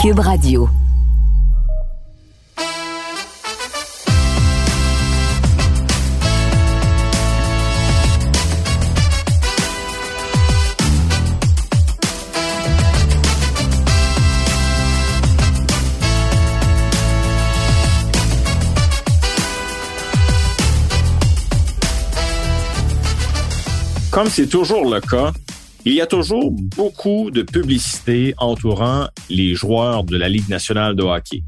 Cube Radio. Comme c'est toujours le cas, il y a toujours beaucoup de publicité entourant les joueurs de la Ligue nationale de hockey.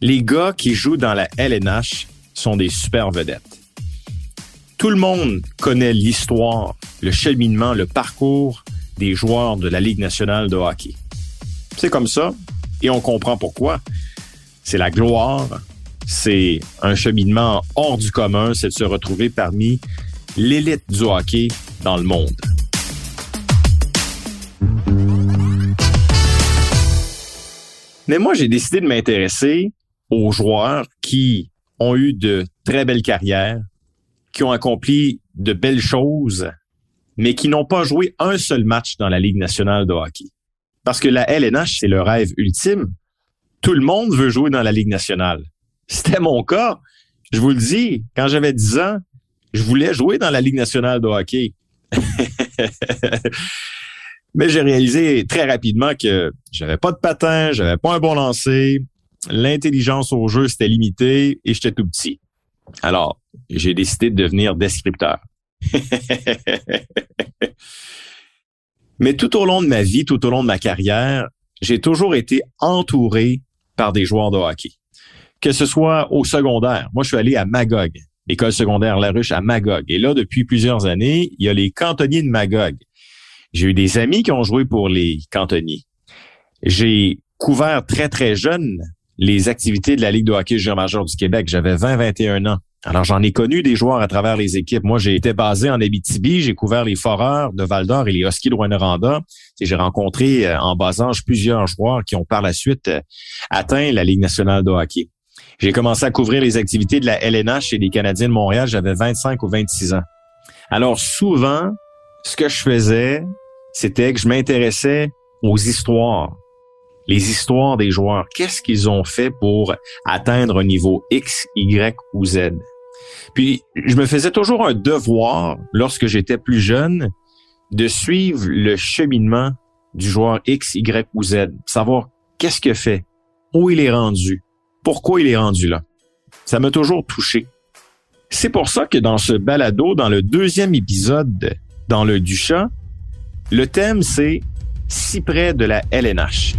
Les gars qui jouent dans la LNH sont des super vedettes. Tout le monde connaît l'histoire, le cheminement, le parcours des joueurs de la Ligue nationale de hockey. C'est comme ça, et on comprend pourquoi. C'est la gloire, c'est un cheminement hors du commun, c'est de se retrouver parmi l'élite du hockey dans le monde. Mais moi, j'ai décidé de m'intéresser aux joueurs qui ont eu de très belles carrières, qui ont accompli de belles choses, mais qui n'ont pas joué un seul match dans la Ligue nationale de hockey. Parce que la LNH, c'est le rêve ultime. Tout le monde veut jouer dans la Ligue nationale. C'était mon cas. Je vous le dis, quand j'avais 10 ans, je voulais jouer dans la Ligue nationale de hockey. Mais j'ai réalisé très rapidement que j'avais pas de patin, j'avais pas un bon lancer, l'intelligence au jeu c'était limité et j'étais tout petit. Alors, j'ai décidé de devenir descripteur. Mais tout au long de ma vie, tout au long de ma carrière, j'ai toujours été entouré par des joueurs de hockey. Que ce soit au secondaire. Moi, je suis allé à Magog, l'école secondaire La Ruche à Magog. Et là, depuis plusieurs années, il y a les cantonniers de Magog. J'ai eu des amis qui ont joué pour les cantonniers. J'ai couvert très, très jeune les activités de la Ligue de hockey junior majeur du Québec. J'avais 20-21 ans. Alors, j'en ai connu des joueurs à travers les équipes. Moi, j'ai été basé en Abitibi. J'ai couvert les Foreurs de Val-d'Or et les Huskies de Rwanda. J'ai rencontré euh, en bas âge plusieurs joueurs qui ont par la suite euh, atteint la Ligue nationale de hockey. J'ai commencé à couvrir les activités de la LNH et des Canadiens de Montréal. J'avais 25 ou 26 ans. Alors, souvent, ce que je faisais, c'était que je m'intéressais aux histoires, les histoires des joueurs. Qu'est-ce qu'ils ont fait pour atteindre un niveau X, Y ou Z? Puis, je me faisais toujours un devoir, lorsque j'étais plus jeune, de suivre le cheminement du joueur X, Y ou Z, savoir qu'est-ce qu'il fait, où il est rendu, pourquoi il est rendu là. Ça m'a toujours touché. C'est pour ça que dans ce balado, dans le deuxième épisode, dans le Duchat, le thème, c'est Si près de la LNH.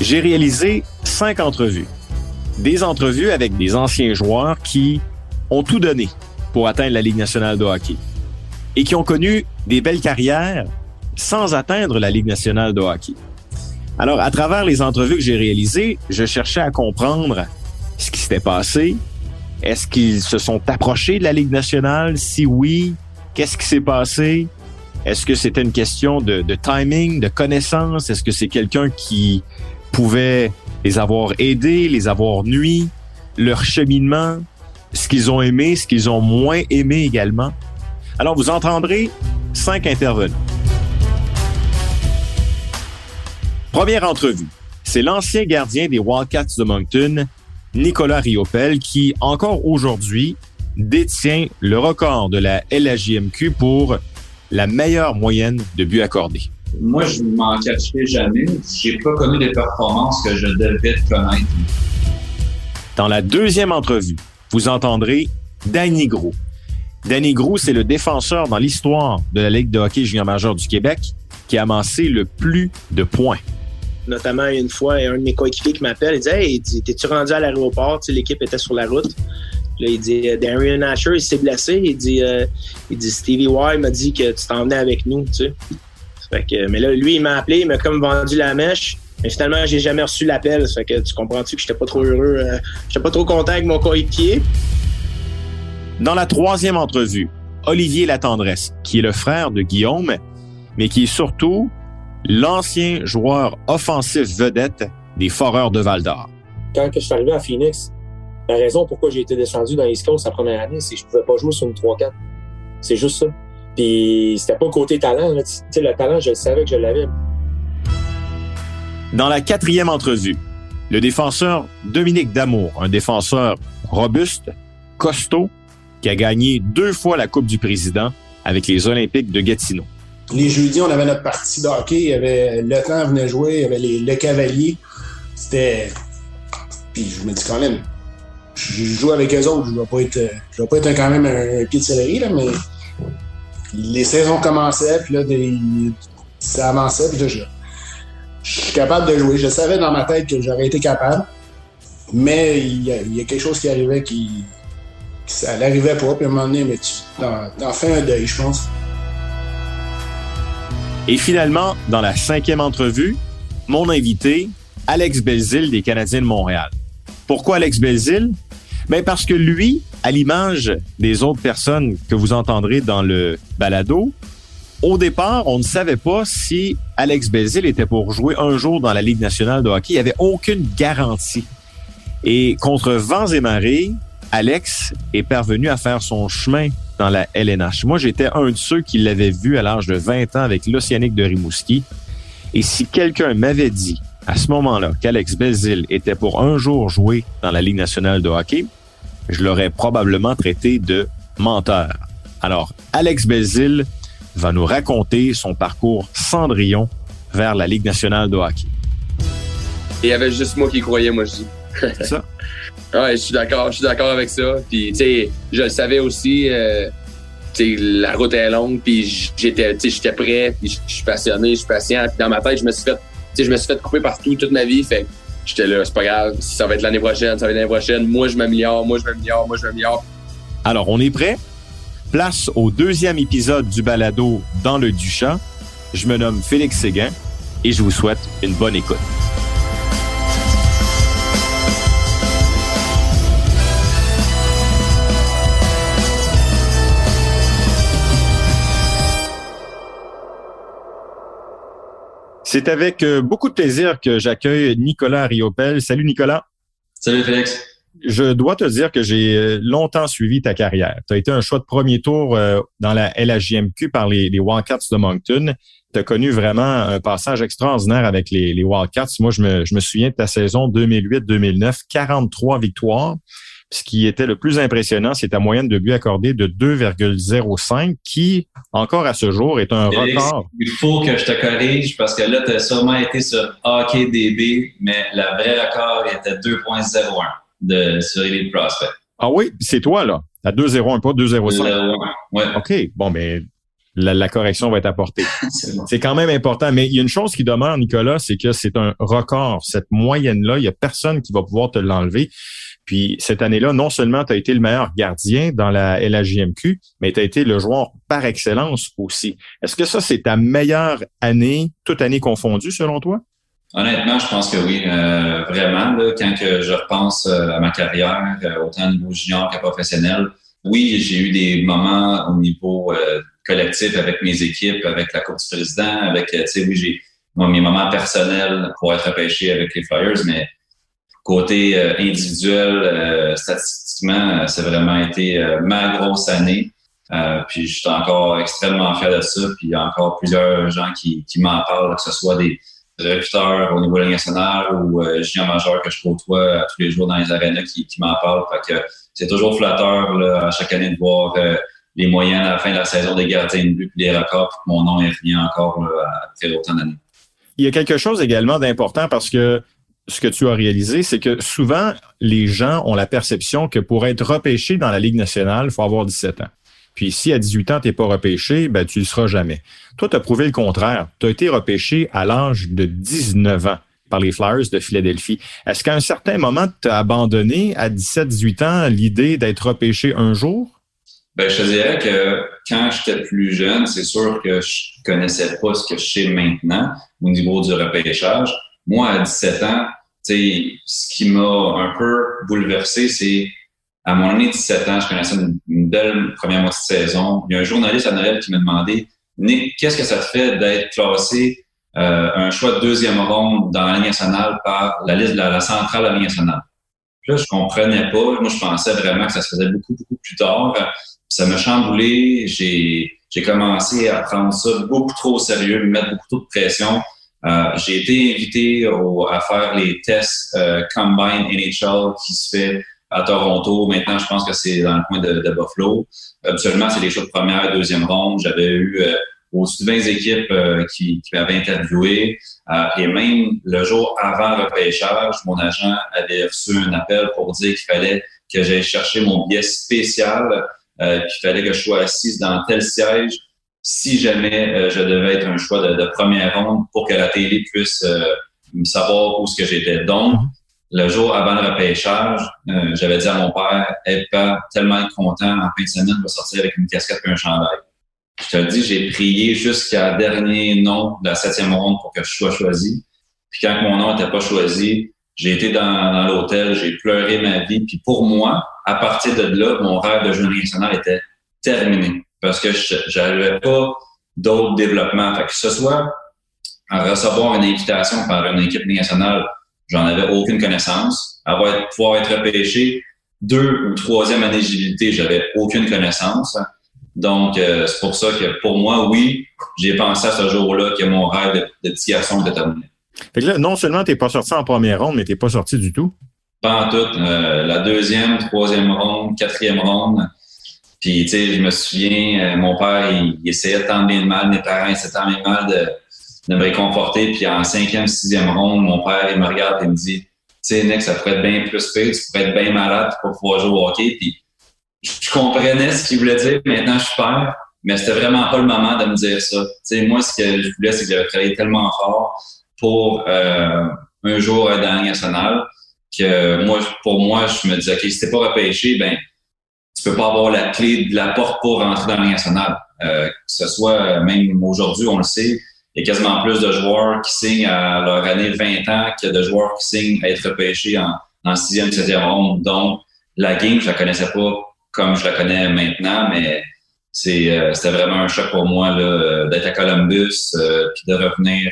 J'ai réalisé cinq entrevues. Des entrevues avec des anciens joueurs qui ont tout donné pour atteindre la Ligue nationale de hockey et qui ont connu des belles carrières sans atteindre la Ligue nationale de hockey. Alors, à travers les entrevues que j'ai réalisées, je cherchais à comprendre ce qui s'était passé, est-ce qu'ils se sont approchés de la Ligue nationale? Si oui, qu'est-ce qui s'est passé? Est-ce que c'était une question de, timing, de connaissance? Est-ce que c'est quelqu'un qui pouvait les avoir aidés, les avoir nuits, leur cheminement, ce qu'ils ont aimé, ce qu'ils ont moins aimé également? Alors, vous entendrez cinq intervenants. Première entrevue. C'est l'ancien gardien des Wildcats de Moncton, Nicolas Riopel, qui encore aujourd'hui détient le record de la LHJMQ pour la meilleure moyenne de buts accordés. Moi, je ne m'en cacherai jamais. J'ai pas connu des performances que je devais connaître. Dans la deuxième entrevue, vous entendrez Danny Gros. Danny Gros, c'est le défenseur dans l'histoire de la Ligue de hockey junior majeur du Québec qui a amassé le plus de points notamment une fois, un de mes coéquipiers qui m'appelle, il dit Hey, t'es-tu rendu à l'aéroport? l'équipe était sur la route. Là, il dit Darian Asher, il s'est blessé. Il dit, euh, il dit Stevie Y m'a dit que tu t'en venais avec nous. Tu sais. Fait que, mais là, lui, il m'a appelé, il m'a comme vendu la mèche. Mais finalement, j'ai jamais reçu l'appel. Fait que tu comprends-tu que j'étais pas trop heureux, euh, j'étais pas trop content avec mon coéquipier? Dans la troisième entrevue, Olivier Latendresse, qui est le frère de Guillaume, mais qui est surtout l'ancien joueur offensif vedette des Foreurs de Val d'Or. Quand je suis arrivé à Phoenix, la raison pourquoi j'ai été descendu dans East Coast la première année, c'est que je pouvais pas jouer sur une 3-4. C'est juste ça. Puis c'était pas côté talent. Tu sais, le talent, je savais que je l'avais. Dans la quatrième entrevue, le défenseur Dominique Damour, un défenseur robuste, costaud, qui a gagné deux fois la Coupe du Président avec les Olympiques de Gatineau. Les jeudis, on avait notre partie de hockey. Il y avait le temps venait jouer, il y avait les, le cavalier. C'était. Puis je me dis quand même, je joue avec eux autres. Je vais pas être, pas être quand même un, pied de céleri, là, mais les saisons commençaient, puis là, ça avançait, puis là, je, suis capable de jouer. Je savais dans ma tête que j'aurais été capable, mais il y, a, quelque chose qui arrivait qui, ça n'arrivait pas. Puis à un moment donné, mais tu fais un deuil, je pense. Et finalement, dans la cinquième entrevue, mon invité, Alex Belzil des Canadiens de Montréal. Pourquoi Alex Belzil? Ben parce que lui, à l'image des autres personnes que vous entendrez dans le balado, au départ, on ne savait pas si Alex Belzil était pour jouer un jour dans la Ligue nationale de hockey. Il n'y avait aucune garantie. Et contre vents et marées, Alex est parvenu à faire son chemin dans la LNH. Moi, j'étais un de ceux qui l'avaient vu à l'âge de 20 ans avec l'Océanique de Rimouski. Et si quelqu'un m'avait dit à ce moment-là qu'Alex Belzil était pour un jour jouer dans la Ligue nationale de hockey, je l'aurais probablement traité de menteur. Alors, Alex Belzil va nous raconter son parcours Cendrillon vers la Ligue nationale de hockey. Il y avait juste moi qui croyais, moi je dis. C'est ça? Ouais, je suis d'accord, je suis d'accord avec ça. Puis, tu sais, je le savais aussi. Euh, tu sais, la route est longue, puis j'étais, tu sais, j'étais prêt, puis je suis passionné, je suis patient. Puis dans ma tête, je me suis fait, tu sais, je me suis fait couper partout toute ma vie. Fait j'étais là, c'est pas grave. Ça va être l'année prochaine, ça va être l'année prochaine. Moi, je m'améliore, moi, je m'améliore, moi, je m'améliore. Alors, on est prêt? Place au deuxième épisode du balado Dans le Duchamp. Je me nomme Félix Séguin et je vous souhaite une bonne écoute. C'est avec euh, beaucoup de plaisir que j'accueille Nicolas Riopel. Salut Nicolas. Salut Félix. Je dois te dire que j'ai euh, longtemps suivi ta carrière. Tu as été un choix de premier tour euh, dans la LHJMQ par les, Wildcats de Moncton. Tu as connu vraiment un passage extraordinaire avec les, les Wildcats. Moi, je me, je me souviens de ta saison 2008-2009, 43 victoires. Ce qui était le plus impressionnant, c'est ta moyenne de buts accordés de 2,05, qui, encore à ce jour, est un record. Il faut que je te corrige parce que là, tu as sûrement été sur HockeyDB, mais le vrai record était 2,01 de, sur Elite Prospect. Ah oui, c'est toi, là. À 2,01, pas 2,05. Ouais. OK. Bon, mais la, correction va être apportée. c'est quand même important. Mais il y a une chose qui demeure, Nicolas, c'est que c'est un record. Cette moyenne-là, il y a personne qui va pouvoir te l'enlever. Puis cette année-là, non seulement tu as été le meilleur gardien dans la LHJMQ, mais tu as été le joueur par excellence aussi. Est-ce que ça, c'est ta meilleure année, toute année confondue, selon toi? Honnêtement, je pense que oui, euh, vraiment. Là, quand que je repense euh, à ma carrière, euh, autant au niveau junior qu'à professionnel, oui, j'ai eu des moments au niveau collectif avec mes équipes, avec la Coupe du Président, avec, tu sais, oui, j'ai mes moments personnels pour être repêché avec les Flyers, mais Côté euh, individuel, euh, statistiquement, ça a vraiment été euh, ma grosse année. puis je suis encore extrêmement fier de ça. Puis il y a encore plusieurs gens qui, m'en parlent, que ce soit des recruteurs au niveau nationale ou euh, junior majeur que je côtoie tous les jours dans les arénas qui, m'en parlent. Fait que c'est toujours flatteur à chaque année de voir les moyennes à la fin de la saison des gardiens de but puis les records, puis que mon nom est revenu encore là, après autant d'années. Il y a quelque chose également d'important parce que ce que tu as réalisé, c'est que souvent, les gens ont la perception que pour être repêché dans la Ligue nationale, il faut avoir 17 ans. Puis si à 18 ans, tu n'es pas repêché, ben, tu ne le seras jamais. Toi, tu as prouvé le contraire. Tu as été repêché à l'âge de 19 ans par les Flyers de Philadelphie. Est-ce qu'à un certain moment, tu as abandonné à 17-18 ans l'idée d'être repêché un jour? Ben, je te dirais que quand j'étais plus jeune, c'est sûr que je connaissais pas ce que je sais maintenant au niveau du repêchage. Moi, à 17 ans, ce qui m'a un peu bouleversé, c'est à mon année de 17 ans, je connaissais une, belle première moitié de saison. Il y a un journaliste à Noël qui m'a demandé Nick, qu'est-ce que ça te fait d'être classé euh, un choix de deuxième ronde dans la Ligue nationale par la liste de la, centrale de la Ligue nationale? Puis là, je comprenais pas. Moi, je pensais vraiment que ça se faisait beaucoup, beaucoup plus tard. Ça m'a chamboulé. J'ai j'ai commencé à prendre ça beaucoup trop au sérieux, me mettre beaucoup trop de pression. Euh, j'ai été invité à faire les tests euh, Combine NHL qui se fait à Toronto. Maintenant, je pense que c'est dans le coin de, de Buffalo. Absolument, c'est les choses de première et deuxième ronde. J'avais eu euh, au-dessus de 20 équipes euh, qui, qui m'avaient interviewé. Euh, et même le jour avant le repêchage, mon agent avait reçu un appel pour dire qu'il fallait que j'aille chercher mon billet spécial, qu'il fallait que je sois assise dans tel siège si jamais je devais être un choix de, de, première ronde pour que la télé puisse me savoir où ce que j'étais. Donc, mm-hmm. le jour avant le repêchage, j'avais dit à mon père, être pas tellement content en fin de semaine, je vais sortir avec une casquette et un chandail. Je te le dis, j'ai prié jusqu'à dernier nom de la septième ronde pour que je sois choisi. Puis quand mon nom n'était pas choisi, j'ai été dans, dans l'hôtel, j'ai pleuré ma vie. Puis pour moi, à partir de là, mon rêve de jeune national était terminé. Parce que je n'avais pas d'autres développements. Fait que ce soit à recevoir une invitation par une équipe nationale, j'en avais aucune connaissance. Avoir, pouvoir être repêché deux ou troisième année j'avais aucune connaissance. Donc, euh, c'est pour ça que pour moi, oui, j'ai pensé à ce jour-là que mon rêve de, de petit garçon était terminé. Fait que là, non seulement tu n'es pas sorti en première ronde, mais tu n'es pas sorti du tout. Pas en tout. Euh, la deuxième, troisième ronde, quatrième ronde. Puis, tu sais, je me souviens, euh, mon père, il, essayait tant bien de mal, mes parents essayaient tant bien mal de, de, me réconforter. Puis, en cinquième, sixième ronde, mon père, il me regarde et me dit, tu sais, Nick, ça pourrait être bien plus pire, tu pourrais être bien malade pour pouvoir jouer au hockey. Puis, je comprenais ce qu'il voulait dire. Maintenant, je suis père, mais c'était vraiment pas le moment de me dire ça. sais, moi, ce que je voulais, c'est que j'avais travaillé tellement fort pour euh, un jour être dans la nationale que moi, pour moi, je me disais, OK, si t'es pas repêché, ben, tu peux pas avoir la clé de la porte pour rentrer dans la nationale. Euh, que ce soit, même aujourd'hui, on le sait, il y a quasiment plus de joueurs qui signent à leur année 20 ans que de joueurs qui signent à être repêchés en, en sixième, septième ronde. Donc, la game, je la connaissais pas comme je la connais maintenant, mais c'est, euh, c'était vraiment un choc pour moi là, d'être à Columbus, euh, puis de revenir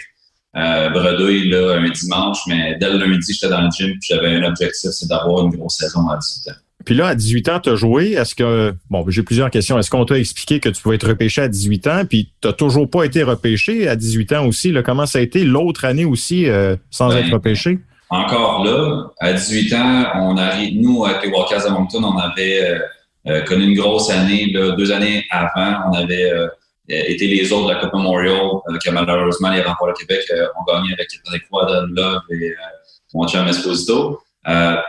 euh, bredouille là, un dimanche. Mais dès le lundi, j'étais dans le gym, puis j'avais un objectif, c'est d'avoir une grosse saison à 18 ans. Puis là, à 18 ans, tu as joué. Est-ce que, bon, j'ai plusieurs questions. Est-ce qu'on t'a expliqué que tu pouvais être repêché à 18 ans? Puis tu toujours pas été repêché à 18 ans aussi. Là. Comment ça a été l'autre année aussi sans ben, être repêché? Encore là, à 18 ans, on arrive, nous, avec les Walkers de Moncton, on avait euh, connu une grosse année. deux années avant, on avait euh, été les autres de la Coupe Memorial, euh, que malheureusement les remparts de Québec ont gagné avec Patrick Love et mon chum Esposito.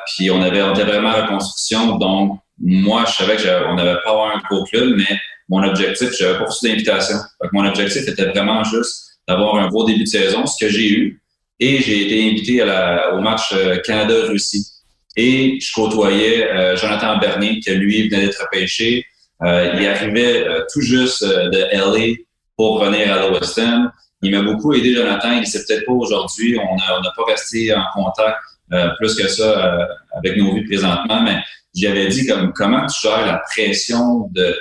Puis on avait, on vraiment en reconstruction. Donc, moi, je savais qu'on n'avait pas un gros club, mais mon objectif, j'avais pas reçu d'invitation. Mon objectif était vraiment juste d'avoir un gros début de saison, ce que j'ai eu. Et j'ai été invité à la, au match Canada-Russie. Et je côtoyais euh, Jonathan Bernier, qui lui venait d'être repêché. Euh, il arrivait euh, tout juste de LA pour venir à Lewiston. Il m'a beaucoup aidé, Jonathan. Il ne sait peut-être pas aujourd'hui. On n'a pas resté en contact plus que ça avec nos vies présentement, mais j'avais dit comme comment tu gères la pression de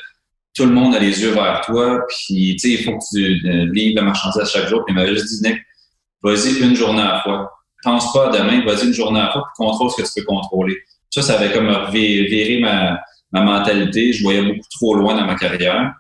tout le monde a les yeux vers toi, puis tu sais, il faut que tu livres la marchandise chaque jour. Puis il m'avait juste dit, Nick, vas-y une journée à la fois pense pas demain, vas-y une journée à fois, puis contrôle ce que tu peux contrôler. Ça, ça avait comme viré ma, ma mentalité. Je voyais beaucoup trop loin dans ma carrière.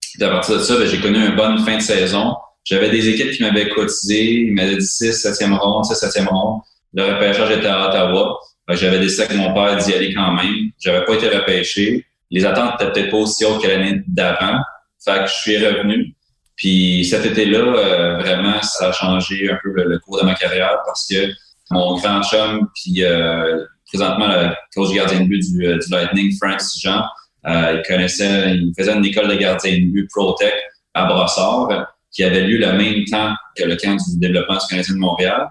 Puis à partir de ça, ben, j'ai connu une bonne fin de saison. J'avais des équipes qui m'avaient cotisé. Ils m'avaient dit 6, 7e ronde, 6, 7e ronde. Le repêchage était à Ottawa. Ben, j'avais décidé avec mon père d'y aller quand même. J'avais pas été repêché. Les attentes étaient peut-être pas aussi hautes que l'année d'avant. Fait que je suis revenu. Puis cet été-là, euh, vraiment, ça a changé un peu le, cours de ma carrière parce que mon grand chum, puis euh, présentement le coach gardien de but du, euh, du Lightning, Frank Jean, il connaissait, il faisait une école de gardien de but ProTech à Brossard, qui avait lieu le même temps que le camp du développement du Canadien de Montréal.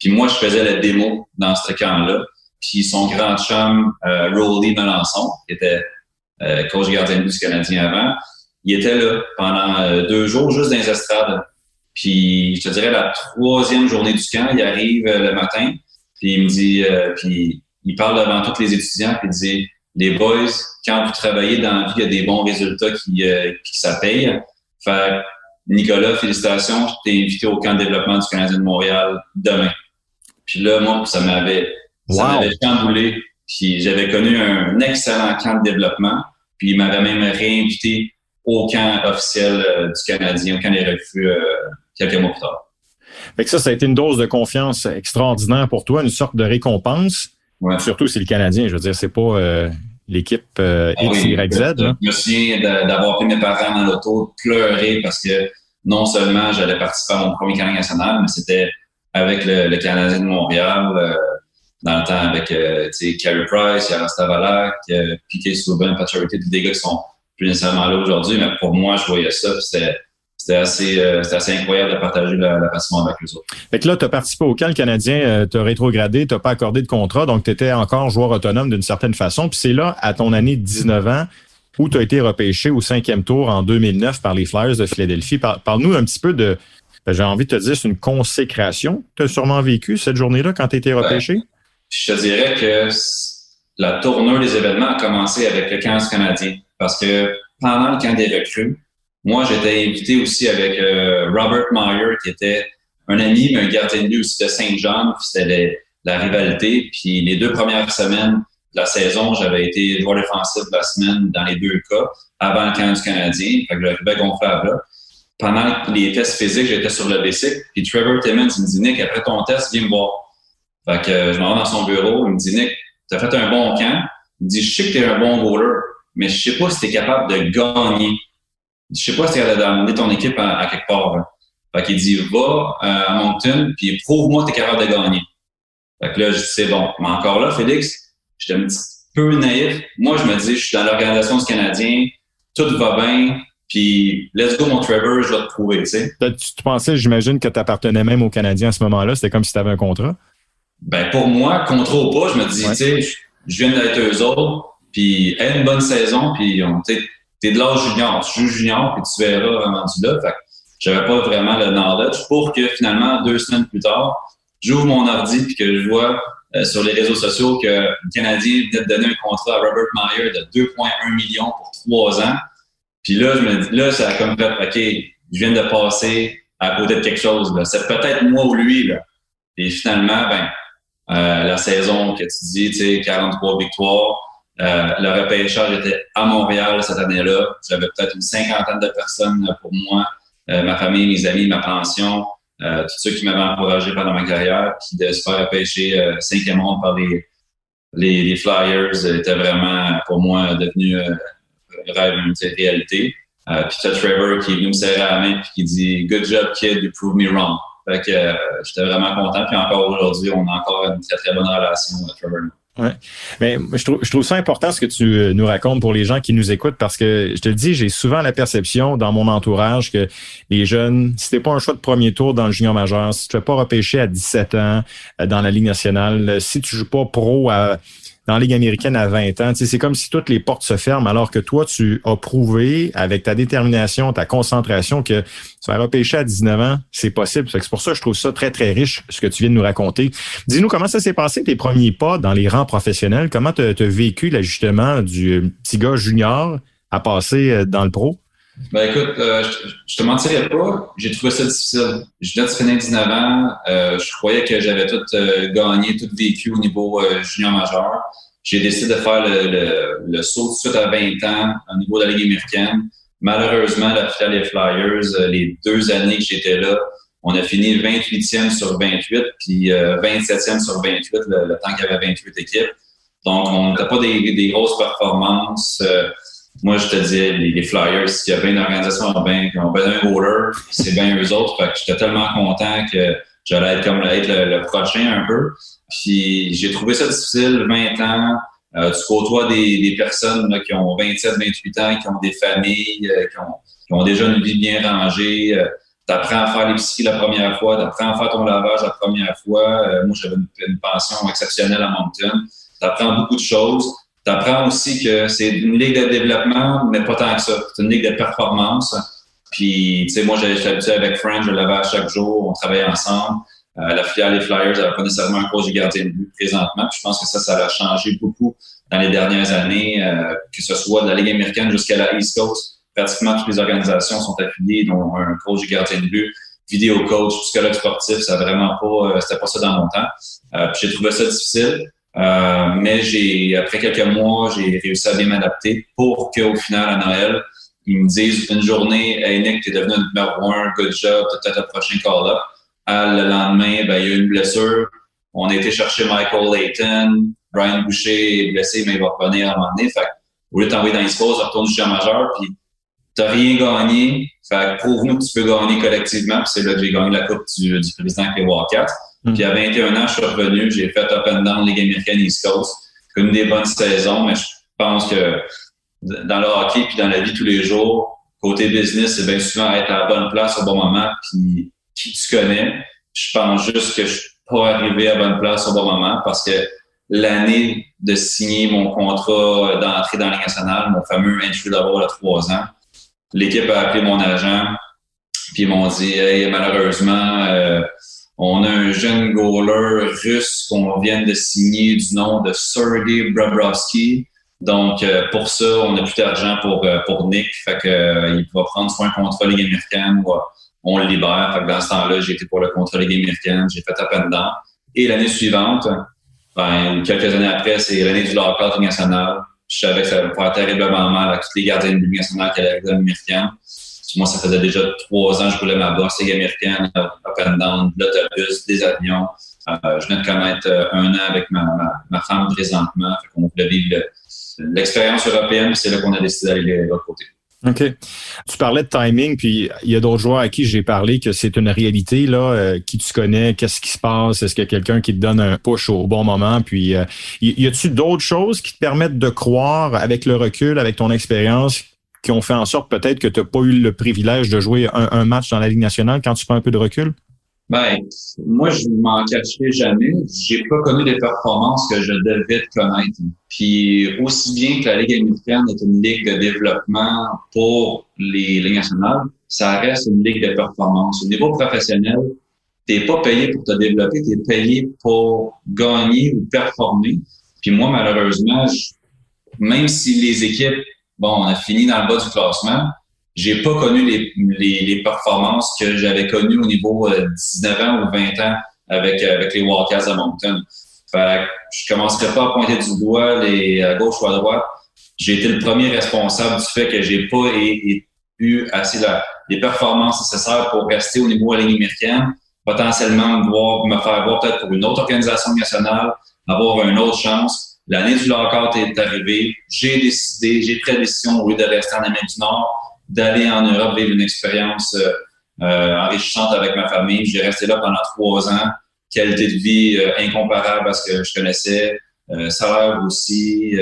Puis moi, je faisais la démo dans ce camp-là. Puis son grand chum, euh, Rolly Melançon, qui était coach gardien de but du Canadien avant, il était là pendant euh, deux jours juste dans les estrades. Puis je te dirais la troisième journée du camp, il arrive euh, le matin, puis il me dit, euh, puis il parle devant tous les étudiants, puis il dit, les boys, quand vous travaillez dans la vie, il y a des bons résultats qui, euh, qui ça paye. Fait Nicolas, félicitations, je t'ai invité au camp de développement du Canadien de Montréal demain. Puis là, moi, ça m'avait, m'avait chamboulé. Puis j'avais connu un excellent camp de développement. Puis il m'avait même réinvité au camp officiel euh, du Canadien, au camp des recrues euh, quelques mois plus tard. Fait que ça, ça a été une dose de confiance extraordinaire pour toi, une sorte de récompense. Ouais. Surtout si le Canadien, je veux dire, c'est pas euh, l'équipe euh, Ah X, oui, Y, Z. Je me souviens d'avoir pris mes parents dans l'auto, pleurer parce que non seulement j'allais participer à mon premier Canadien national, mais c'était avec le, Canadien de Montréal, euh, dans le temps avec euh, Carey Price, Yaroslav Stavalak, euh, Piquet Souban, tous des gars qui sont plus nécessairement là aujourd'hui, mais pour moi, je voyais ça, c'était c'était assez, euh, assez incroyable de partager la, passion avec les autres. Fait que là, tu as participé au camp, le Canadien euh, t'a rétrogradé, t'as pas accordé de contrat, donc tu étais encore joueur autonome d'une certaine façon. Puis c'est là, à ton année de 19 ans, où tu as été repêché au cinquième tour en 2009 par les Flyers de Philadelphie. Par- Parle-nous un petit peu de, j'ai envie de te dire, c'est une consécration. Tu as sûrement vécu cette journée-là quand tu été repêché? Puis je te dirais que la tournure des événements a commencé avec le camp du canadien. Parce que pendant le camp des recrues, moi, j'étais invité aussi avec euh, Robert Meyer, qui était un ami, mais un gardien de but aussi de Saint-Jean. Puis C'était la rivalité. Puis les deux premières semaines de la saison, j'avais été joueur défensif de la semaine dans les deux cas, avant le camp du Canadien. Fait que j'arrivais gonflable là. Pendant les tests physiques, j'étais sur le bicycle. Puis Trevor Timmons il me dit, Nick, après ton test, viens me voir. Fait que je m'en vais dans son bureau, il me dit Nick, t'as fait un bon camp. Il me dit Je sais que t'es un bon goaler, mais je sais pas si t'es capable de gagner. Je sais pas si t'es capable d'amener ton équipe à, quelque part. là. Fait qu'il dit Va euh, à Moncton, puis prouve-moi que t'es capable de gagner. Fait que là, je dis c'est bon. Mais encore là, Félix, j'étais un petit peu naïf. Moi, je me dis, je suis dans l'organisation du Canadien, tout va bien, puis let's go mon Trevor, je vais te prouver, tu sais. Tu, pensais, j'imagine, que tu appartenais même au Canadien à ce moment-là? C'était comme si tu avais un contrat? Ben pour moi, contrat ou pas, je me dis, Ouais. tu sais, je- viens d'être eux autres, puis aie une bonne saison, puis tu t'es de l'âge junior, tu joues junior, puis tu verras rendu là. Fait que j'avais pas vraiment le knowledge pour que finalement, deux semaines plus tard, j'ouvre mon ordi puis que je vois euh, sur les réseaux sociaux que le Canadien venait de donner un contrat à Robert Meyer de 2,1 millions pour trois ans. Puis là, je me dis, là, ça a comme fait, OK, je viens de passer à côté de quelque chose. là. C'est peut-être moi ou lui. Là. Et finalement, ben, euh, la saison que tu dis, tu sais, 43 victoires. Euh, le repêchage était à Montréal cette année-là. J'avais peut-être une cinquantaine de personnes pour moi, euh, ma famille, mes amis, ma pension, euh, tous ceux qui m'avaient encouragé pendant ma carrière, puis de se faire repêcher euh, cinquième ronde par les, les, les Flyers était vraiment pour moi devenu euh, rêve, une réalité. Euh, puis t'as Trevor qui est venu me serrer la main puis qui dit Good job, kid, you proved me wrong. Fait que euh, j'étais vraiment content. Puis encore aujourd'hui, on a encore une très très bonne relation avec Trevor. Mais je trouve, je trouve ça important ce que tu euh, nous racontes pour les gens qui nous écoutent parce que je te le dis, j'ai souvent la perception dans mon entourage que les jeunes, si t'es pas un choix de premier tour dans le junior majeur, si tu ne fais pas repêcher à 17 ans euh, dans la Ligue nationale, si tu joues pas pro à, dans la Ligue américaine à 20 ans, c'est comme si toutes les portes se ferment alors que toi, tu as prouvé avec ta détermination, ta concentration que tu vas repêcher à 19 ans, c'est possible. C'est pour ça que je trouve ça très, très riche, ce que tu viens de nous raconter. Dis-nous comment ça s'est passé, tes premiers pas dans les rangs professionnels. Comment tu as vécu l'ajustement du euh, petit gars junior à passer euh, dans le pro? Ben écoute, euh, je, te mentirais pas, j'ai trouvé ça difficile. Je venais de finir 19 ans, euh, je croyais que j'avais tout euh, gagné, tout vécu au niveau euh, junior majeur. J'ai décidé de faire le, le, le saut tout de suite à 20 ans au niveau de la Ligue américaine. Malheureusement, la finale des Flyers, euh, les deux années que j'étais là, on a fini 28e sur 28, puis euh, 27e sur 28, le, le temps qu'il y avait 28 équipes. Donc, on n'était pas des, des grosses performances. Moi, je te dis, les, Flyers, s'il y a bien une organisation bien, ont bien un goaler, c'est bien eux autres. Fait que j'étais tellement content que j'allais être comme être le, le prochain un peu. Puis j'ai trouvé ça difficile, 20 ans. Euh, tu côtoies des, des personnes là, qui ont 27, 28 ans, qui ont des familles, euh, qui, ont, qui ont déjà une vie bien rangée. Euh, tu apprends à faire l'épicerie la première fois, tu apprends à faire ton lavage la première fois. Euh, moi, j'avais une, une pension exceptionnelle à Moncton. Tu apprends beaucoup de choses. Tu apprends aussi que c'est une ligue de développement, mais pas tant que ça. C'est une ligue de performance. Puis, tu sais, moi, j'étais habitué avec Frank, je l'avais à chaque jour, on travaillait ensemble. Euh, la filiale des Flyers n'avait pas nécessairement un coach de gardien de but présentement. Puis je pense que ça, ça a changé beaucoup dans les dernières années, euh, que ce soit de la Ligue américaine jusqu'à la East Coast. Pratiquement toutes les organisations sont affiliées, dont un coach de gardien de but, vidéo coach, psychologue sportif, ça vraiment pas, euh, c'était pas ça dans mon temps. Euh, puis j'ai trouvé ça difficile. Euh, mais j'ai, après quelques mois, j'ai réussi à bien m'adapter pour qu'au final, à Noël, ils me disent une journée, hey Nick, t'es devenu un numéro un, good job, t'as peut-être le prochain call-up. Le lendemain, ben, il y a eu une blessure. On a été chercher Michael Layton. Brian Boucher est blessé, mais il va revenir à un moment donné. Fait au lieu de t'envoyer dans les sports, retourne du jeu majeur, puis t'as rien gagné. Fait prouve-nous que tu peux gagner collectivement. Puis c'est là que j'ai gagné la coupe du, du président avec les Wildcats. Mm. Puis à 21 ans, je suis revenu, j'ai fait up and down Ligue américaine East Coast. Une des bonnes saisons, mais je pense que dans le hockey puis dans la vie tous les jours, côté business, c'est bien souvent être à la bonne place au bon moment puis qui tu connais. Je pense juste que je suis pas arrivé à la bonne place au bon moment parce que l'année de signer mon contrat d'entrée dans la nationale, mon fameux entry level à trois ans, l'équipe a appelé mon agent puis ils m'ont dit hey, malheureusement euh, on a un jeune goaler russe qu'on vient de signer du nom de Sergei Bobrovsky. Donc, euh, pour ça, on n'a plus d'argent pour, euh, pour Nick. Fait que, euh, il va prendre soit un contrat Ligue américaine ou on le libère. Fait que dans ce temps-là, j'ai été pour le contrat Ligue américaine. J'ai fait à peine dedans. Et l'année suivante, ben, quelques années après, c'est l'année du lockout national. Je savais que ça allait faire terriblement mal à tous les gardiens de Ligue nationale qui allaient à américaine. Moi, ça faisait déjà trois ans que je roulais ma Ligue américaine, up and down, l'autobus, des avions. je viens de connaître un an avec ma, femme présentement. Fait qu'on voulait vivre l'expérience européenne, c'est là qu'on a décidé d'aller de l'autre côté. OK. Tu parlais de timing, puis il y a d'autres joueurs à qui j'ai parlé que c'est une réalité, là, euh, qui tu connais, qu'est-ce qui se passe, est-ce qu'il y a quelqu'un qui te donne un push au bon moment, puis euh, y a-tu d'autres choses qui te permettent de croire avec le recul, avec ton expérience, qui ont fait en sorte peut-être que tu n'as pas eu le privilège de jouer un, match dans la Ligue nationale quand tu prends un peu de recul? Ben, moi, je m'en cacherai jamais. J'ai pas connu des performances que je devais connaître. Puis, aussi bien que la Ligue américaine est une ligue de développement pour les ligues nationales, ça reste une ligue de performance. Au niveau professionnel, t'es pas payé pour te développer, t'es payé pour gagner ou performer. Puis moi, malheureusement, même si les équipes, bon, on a fini dans le bas du classement, j'ai pas connu les, performances que j'avais connues au niveau de euh, 19 ans ou 20 ans avec, euh, avec les Wildcats à Moncton. Fait je commencerai pas à pointer du doigt les à gauche ou à droite. J'ai été le premier responsable du fait que j'ai pas eu assez les performances nécessaires pour rester au niveau de la ligne américaine, potentiellement me, me faire voir peut-être pour une autre organisation nationale, avoir une autre chance. L'année du lockout est arrivée. J'ai décidé, j'ai pris la décision, au lieu de rester en Amérique du Nord, d'aller en Europe vivre une expérience euh, euh, enrichissante avec ma famille. J'ai resté là pendant trois ans. Qualité de vie euh, incomparable à ce que je connaissais. salaire aussi.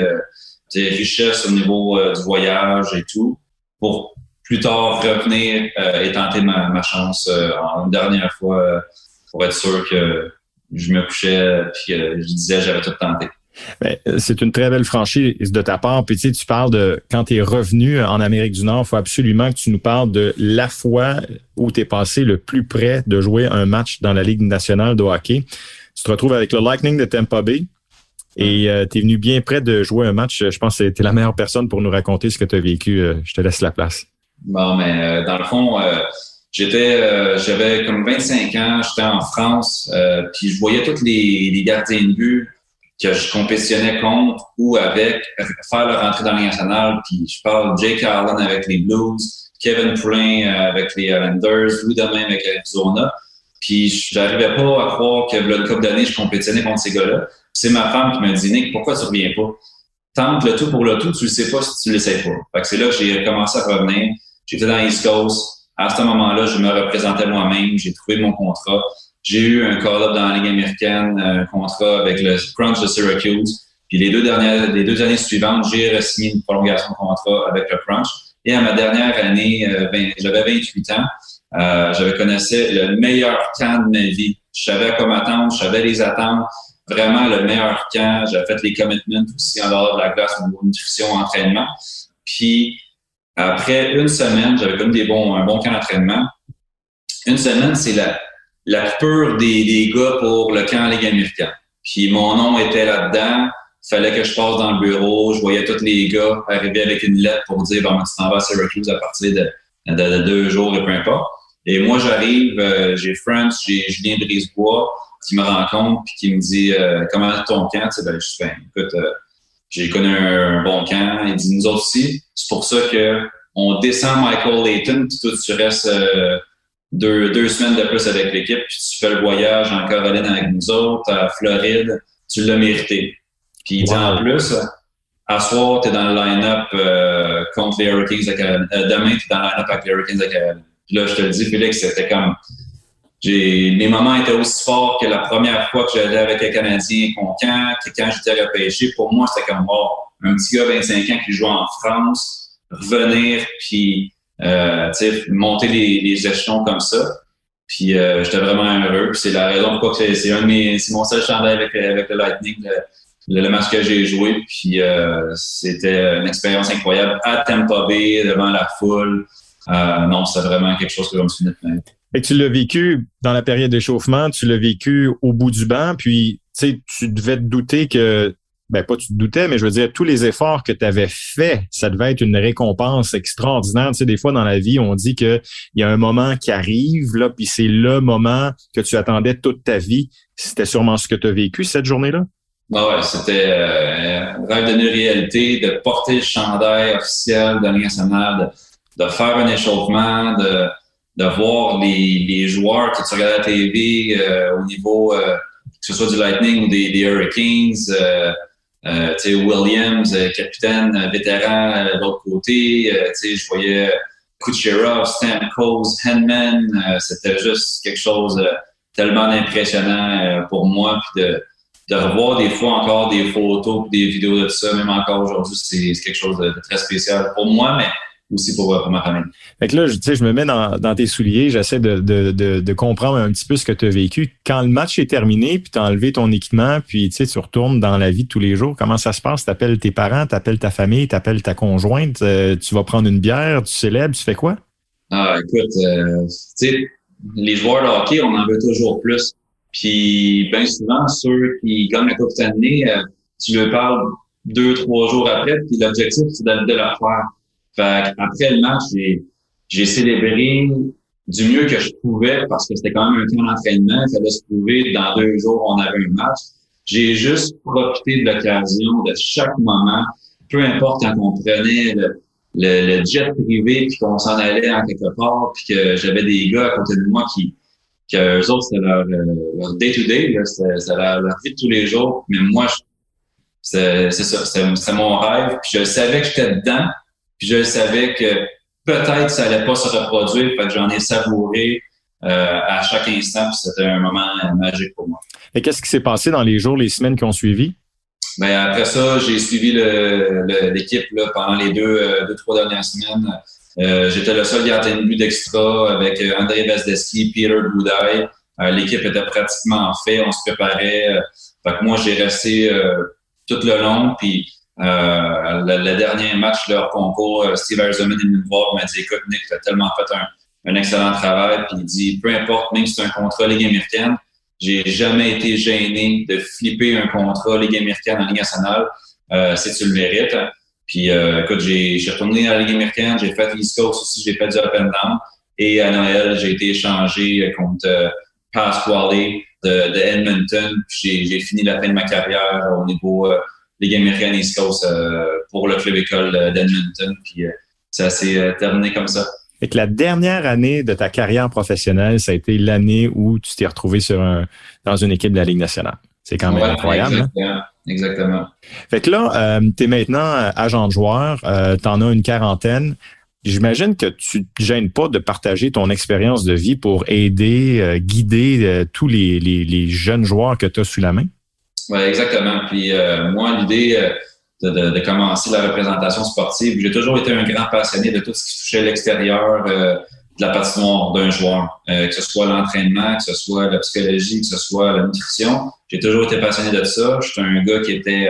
des richesses au niveau du voyage et tout. Pour plus tard revenir et tenter ma, ma chance une dernière fois pour être sûr que je me couchais et que je disais j'avais tout tenté. Ben, c'est une très belle franchise de ta part. Puis tu, sais, tu parles de quand tu es revenu en Amérique du Nord, il faut absolument que tu nous parles de la fois où tu es passé le plus près de jouer un match dans la Ligue nationale de hockey. Tu te retrouves avec le Lightning de Tampa Bay. Et euh, tu es venu bien près de jouer un match. Je pense que tu es la meilleure personne pour nous raconter ce que tu as vécu. Euh, je te laisse la place. Bon, mais euh, dans le fond, j'étais, j'avais comme 25 ans, j'étais en France, puis je voyais tous les, les gardiens de but que je compétitionnais contre ou avec, faire leur entrée dans nationale. Puis je parle Jake Allen avec les Blues, Kevin Poulin euh, avec les Islanders, Louis Domain avec Arizona. Puis j'arrivais pas à croire que le couple d'années, je compétitionnais contre ces gars-là. C'est ma femme qui m'a dit Nick, pourquoi tu reviens pas? Tente le tout pour le tout, tu le sais pas si tu le sais pas. Fait que c'est là que j'ai commencé à revenir. J'étais dans East Coast. À ce moment-là, je me représentais moi-même. J'ai trouvé mon contrat. J'ai eu un call-up dans la Ligue américaine, un contrat avec le Crunch de Syracuse. Puis les deux dernières, les deux années suivantes, j'ai signé une prolongation de contrat avec le Crunch. Et à ma dernière année, euh, j'avais 28 ans. Euh, j'avais connaissé le meilleur camp de ma vie. Je savais à quoi m'attendre, je savais les attentes. Vraiment le meilleur camp. J'avais fait les commitments aussi en dehors de la glace au niveau nutrition, entraînement. Puis après une semaine, j'avais comme un bon camp d'entraînement. Une semaine, c'est la, la pure des, des gars pour le camp Ligue américaine. Puis mon nom était là-dedans. Fallait que je passe dans le bureau. Je voyais tous les gars arriver avec une lettre pour dire bon, tu t'en vas à Syracuse à partir de, de, deux jours et peu importe. Et moi, j'arrive, euh, j'ai French, j'ai Julien Brisebois qui me rencontre puis qui me dit euh, comment est ton camp? Tu sais, ben, je fais écoute, euh, j'ai connu un, bon camp. Il dit nous autres aussi, c'est pour ça que on descend Michael Layton, puis toi, tu restes euh, deux, deux semaines de plus avec l'équipe, puis tu fais le voyage en Caroline avec nous autres, à Floride, tu l'as mérité. Puis en plus, à soir, tu es dans le line-up euh, contre les Hurricanes de Caroline. Euh, demain, tu es dans le line-up avec les Hurricanes de Caroline. Puis là, je te le dis, Félix, c'était comme. J'ai, mes moments étaient aussi forts que la première fois que j'allais avec les Canadiens conquants, que quand j'étais repêché. Pour moi, c'était comme oh, un petit gars 25 ans qui joue en France, revenir puis euh, monter les, les, échelons comme ça. Puis euh, j'étais vraiment heureux. C'est la raison pourquoi c'est, un de mes, c'est mon seul chandail avec, avec le Lightning. Le, match que j'ai joué, puis euh, c'était une expérience incroyable à Tampa Bay, devant la foule. Euh, non, c'est vraiment quelque chose que je me souviens de et tu l'as vécu dans la période d'échauffement, tu l'as vécu au bout du banc, puis tu devais te douter que, ben pas tu te doutais, mais je veux dire, tous les efforts que tu avais faits, ça devait être une récompense extraordinaire. Tu sais, des fois dans la vie, on dit qu'il y a un moment qui arrive, là, puis c'est le moment que tu attendais toute ta vie. C'était sûrement ce que tu as vécu cette journée-là? Ah ouais, c'était euh, un rêve de réalité, de porter le chandail officiel de l'Union nationale, de, de faire un échauffement, de de voir les, les joueurs que tu regardes à la TV euh, au niveau, euh, que ce soit du Lightning ou des, des Hurricanes, euh, euh Williams, capitaine, vétéran de l'autre côté, tu sais, je voyais Kucherov, Stamkos, Henman, c'était juste quelque chose tellement impressionnant pour moi, puis de, de revoir des fois encore des photos des vidéos de ça, même encore aujourd'hui, c'est quelque chose de, de, très spécial pour moi, mais aussi pour, euh, pour ma famille. Fait que là, tu sais, je me mets dans, dans tes souliers, j'essaie de, de, de, de, comprendre un petit peu ce que tu as vécu. Quand le match est terminé, puis tu as enlevé ton équipement, puis tu sais, tu retournes dans la vie de tous les jours, comment ça se passe? Tu appelles tes parents, tu appelles ta famille, tu appelles ta conjointe, euh, tu vas prendre une bière, tu célèbres, tu fais quoi? Ah, écoute, euh, tu sais, les joueurs de hockey, on en veut toujours plus. Puis, bien souvent, ceux qui gagnent la Coupe Stanley, euh, tu leur parles deux, trois jours après, puis l'objectif, c'est de, de leur faire après le match, j'ai célébré du mieux que je pouvais parce que c'était quand même un temps d'entraînement. Il fallait se prouver dans deux jours, on avait un match. J'ai juste profité de l'occasion de chaque moment, peu importe quand on prenait le, le, jet privé puis qu'on s'en allait en quelque part puis que j'avais des gars à côté de moi qui que eux autres c'était leur, leur day-to-day, c'était leur, leur, vie de tous les jours. Mais moi, c'est ça, c'est mon rêve. Puis je savais que j'étais dedans, puis je savais que peut-être ça allait pas se reproduire, fait que j'en ai savouré euh, à chaque instant, c'était un moment magique pour moi. Et qu'est-ce qui s'est passé dans les jours, les semaines qui ont suivi? Ben après ça, j'ai suivi l'équipe pendant les deux, euh, deux, trois dernières semaines. Euh, J'étais le seul gardien de but d'extra avec euh, André Vesdeski, Peter Boudaille. L'équipe était pratiquement en fait, on se préparait. fait que moi, j'ai resté tout le long, puis euh, le, dernier match, leur concours, euh, Steve Eisenman est venu me voir m'a dit Écoute, Nick, tu as tellement fait un, excellent travail. Puis il dit Peu importe, même si c'est un contrat Ligue américaine, j'ai jamais été gêné de flipper un contrat Ligue américaine en Ligue nationale euh, si tu le mérites. Puis euh, écoute, j'ai retourné à Ligue américaine, j'ai fait East Coast aussi, j'ai fait du up and down. Et à Noël, j'ai été échangé contre euh, Pasquale de, de Edmonton. J'ai fini la fin de ma carrière au niveau Ligue américaine East Coast euh, pour le club école d'Edmonton. Puis euh, ça s'est euh, terminé comme ça. Et que la dernière année de ta carrière professionnelle, ça a été l'année où tu t'es retrouvé sur un, dans une équipe de la Ligue nationale. C'est quand même incroyable. Hein? Exactement. exactement. Fait que là, euh, tu es maintenant agent de joueur, euh, tu en as une quarantaine. J'imagine que tu te gênes pas de partager ton expérience de vie pour aider, guider tous les, les, les, jeunes joueurs que tu as sous la main? Oui, exactement. Puis euh, moi, l'idée euh, de, de, de, commencer la représentation sportive, j'ai toujours été un grand passionné de tout ce qui touchait l'extérieur euh, de la patinoire d'un joueur, que ce soit l'entraînement, que ce soit la psychologie, que ce soit la nutrition. J'ai toujours été passionné de ça. J'étais un gars qui était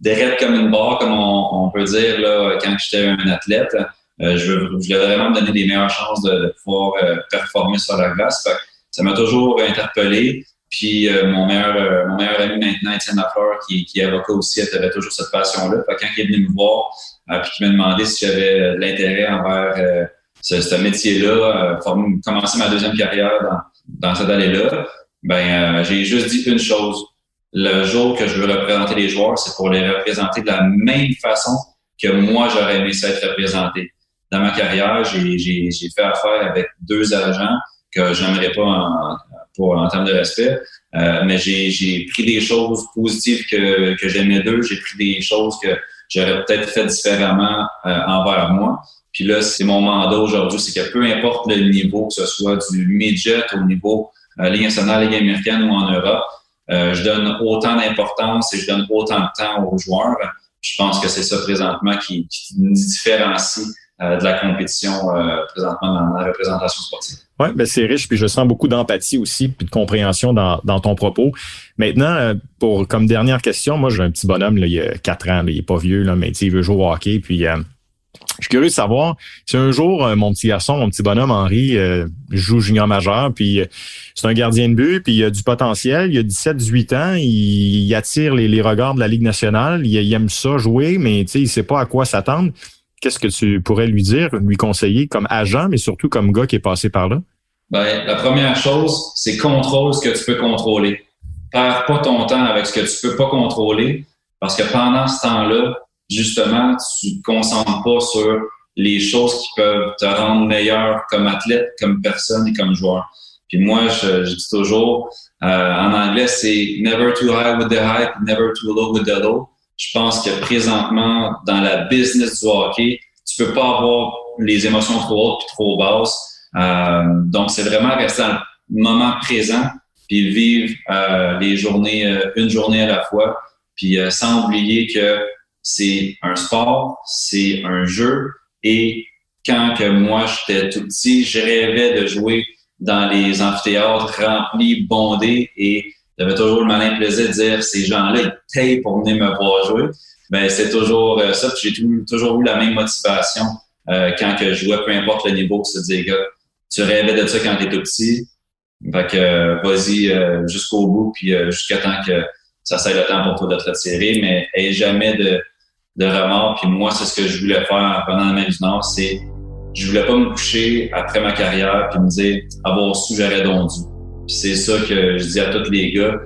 derrière comme une barre, comme on, on peut dire là, quand j'étais un athlète. je, veux, voulais vraiment me donner les meilleures chances de, de pouvoir performer sur la glace. ça m'a toujours interpellé. Puis euh, mon, meilleur, euh, mon meilleur ami maintenant, Étienne Lafleur, qui, qui est avocat aussi, avait toujours cette passion-là. Quand il est venu me voir, euh, puis qu'il m'a demandé si j'avais de l'intérêt envers ce, ce métier-là, commencer ma deuxième carrière dans, dans cette année-là, ben j'ai juste dit une chose. Le jour que je veux représenter les joueurs, c'est pour les représenter de la même façon que moi, j'aurais aimé ça être représenté. dans ma carrière, j'ai fait affaire avec deux agents que j'aimerais pas en, en termes de respect. Euh, mais j'ai pris des choses positives que, que j'aimais d'eux. J'ai pris des choses que j'aurais peut-être fait différemment euh, envers moi. Puis là, c'est mon mandat aujourd'hui, c'est que peu importe le niveau, que ce soit du midget au niveau euh, Ligue nationale, Ligue américaine ou en Europe, euh, je donne autant d'importance et je donne autant de temps aux joueurs. Je pense que c'est ça présentement qui, qui différencie euh, de la compétition euh, présentement dans la représentation sportive. Oui, ben c'est riche, puis je sens beaucoup d'empathie aussi, puis de compréhension dans, dans ton propos. Maintenant, euh, pour comme dernière question, moi j'ai un petit bonhomme, là, il a quatre ans, il est pas vieux, là, mais il veut jouer au hockey, puis euh, je suis curieux de savoir si un jour mon petit garçon, mon petit bonhomme Henri joue junior majeur, puis c'est un gardien de but, puis il a du potentiel, il a 17-18 ans, il, attire les, les, regards de la Ligue nationale, il, il aime ça jouer, mais il sait pas à quoi s'attendre qu'est-ce que tu pourrais lui dire, lui conseiller comme agent, mais surtout comme gars qui est passé par là? Ben, la première chose, c'est contrôle ce que tu peux contrôler. Perds pas ton temps avec ce que tu peux pas contrôler, parce que pendant ce temps-là, justement, tu te concentres pas sur les choses qui peuvent te rendre meilleur comme athlète, comme personne et comme joueur. Puis moi, je, dis toujours, euh, en anglais, c'est never too high with the hype, never too low with the low. Je pense que présentement, dans la business du hockey, tu peux pas avoir les émotions trop hautes et trop basses. Euh, donc, c'est vraiment rester dans le moment présent puis vivre euh, les journées, euh, une journée à la fois, puis sans oublier que c'est un sport, c'est un jeu. Et quand que moi, j'étais tout petit, je rêvais de jouer dans les amphithéâtres remplis, bondés et j'avais toujours le malin plaisir de dire ces gens-là, ils payent pour venir me voir jouer. Ben, c'est toujours euh, ça. J'ai toujours eu la même motivation euh, quand que je jouais, peu importe le niveau, c'est de dire, gars, tu rêvais de ça quand tu étais petit. Fait que euh, vas-y jusqu'au bout, puis jusqu'à temps que ça s'aille le temps pour toi de te retirer, mais aie jamais de, de remords. Puis moi, c'est ce que je voulais faire pendant la main du Nord, c'est je voulais pas me coucher après ma carrière puis me dire avoir su j'aurais donc dû c'est ça que je dis à tous les gars.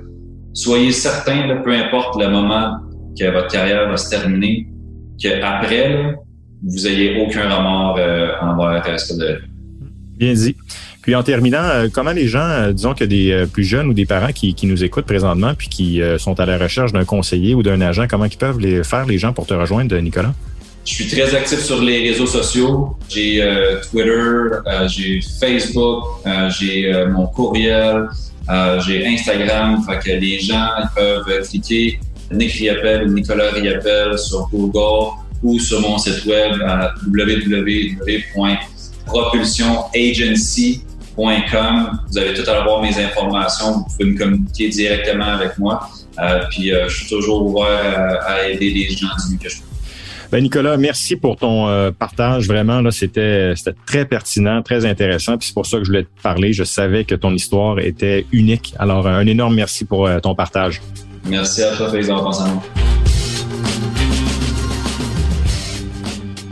Soyez certains, peu importe le moment que votre carrière va se terminer, qu'après, vous ayez aucun remords euh, envers euh, ce que Bien dit. Puis en terminant, euh, comment les gens, disons que des plus jeunes ou des parents qui, qui nous écoutent présentement puis qui sont à la recherche d'un conseiller ou d'un agent, comment ils peuvent les faire les gens pour te rejoindre, Nicolas? Je suis très actif sur les réseaux sociaux. J'ai euh, Twitter, euh, j'ai Facebook, euh, j'ai mon courriel, j'ai Instagram. Fait que les gens peuvent cliquer Nick Riappel ou Nicolas Riappel sur Google ou sur mon site web à www.propulsionagency.com. Vous allez tout avoir mes informations. Vous pouvez me communiquer directement avec moi. puis je suis toujours ouvert à, aider les gens du mieux que je peux. Ben Nicolas, merci pour ton euh, partage. Vraiment, là, c'était c'était très pertinent, très intéressant. Puis c'est pour ça que je voulais te parler. Je savais que ton histoire était unique. Alors, un énorme merci pour euh, ton partage. Merci à toi, Félix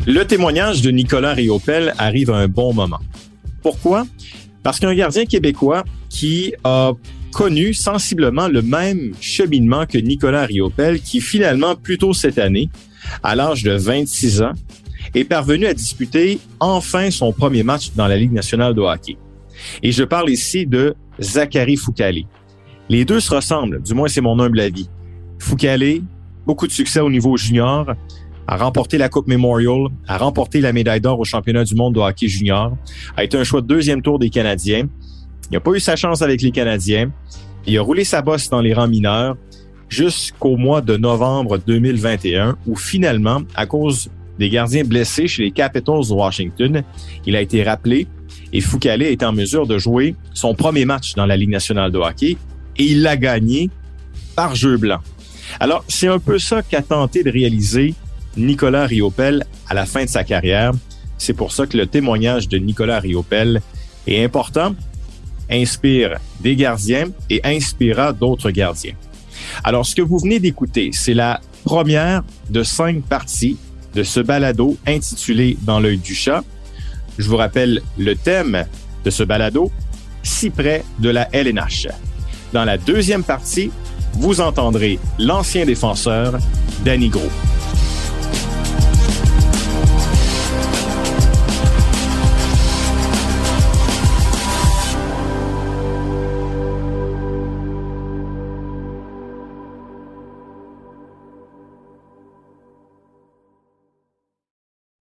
Le témoignage de Nicolas Riopel arrive à un bon moment. Pourquoi? Parce qu'un gardien québécois qui a connu sensiblement le même cheminement que Nicolas Riopel, qui finalement, plus tôt cette année, à l'âge de 26 ans, est parvenu à disputer enfin son premier match dans la Ligue nationale de hockey. Et je parle ici de Zachary Foucalé. Les deux se ressemblent, du moins c'est mon humble avis. Foucalé, beaucoup de succès au niveau junior, a remporté la Coupe Memorial, a remporté la médaille d'or au championnat du monde de hockey junior, a été un choix de deuxième tour des Canadiens. Il n'a pas eu sa chance avec les Canadiens. Il a roulé sa bosse dans les rangs mineurs jusqu'au mois de novembre 2021 où finalement, à cause des gardiens blessés chez les Capitals de Washington, il a été rappelé et Foucault est en mesure de jouer son premier match dans la Ligue nationale de hockey et il l'a gagné par jeu blanc. Alors, c'est un peu ça qu'a tenté de réaliser Nicolas Riopel à la fin de sa carrière. C'est pour ça que le témoignage de Nicolas Riopel est important, inspire des gardiens et inspirera d'autres gardiens. Alors, ce que vous venez d'écouter, c'est la première de cinq parties de ce balado intitulé Dans l'œil du chat. Je vous rappelle le thème de ce balado, si près de la LNH. Dans la deuxième partie, vous entendrez l'ancien défenseur Danny Gros.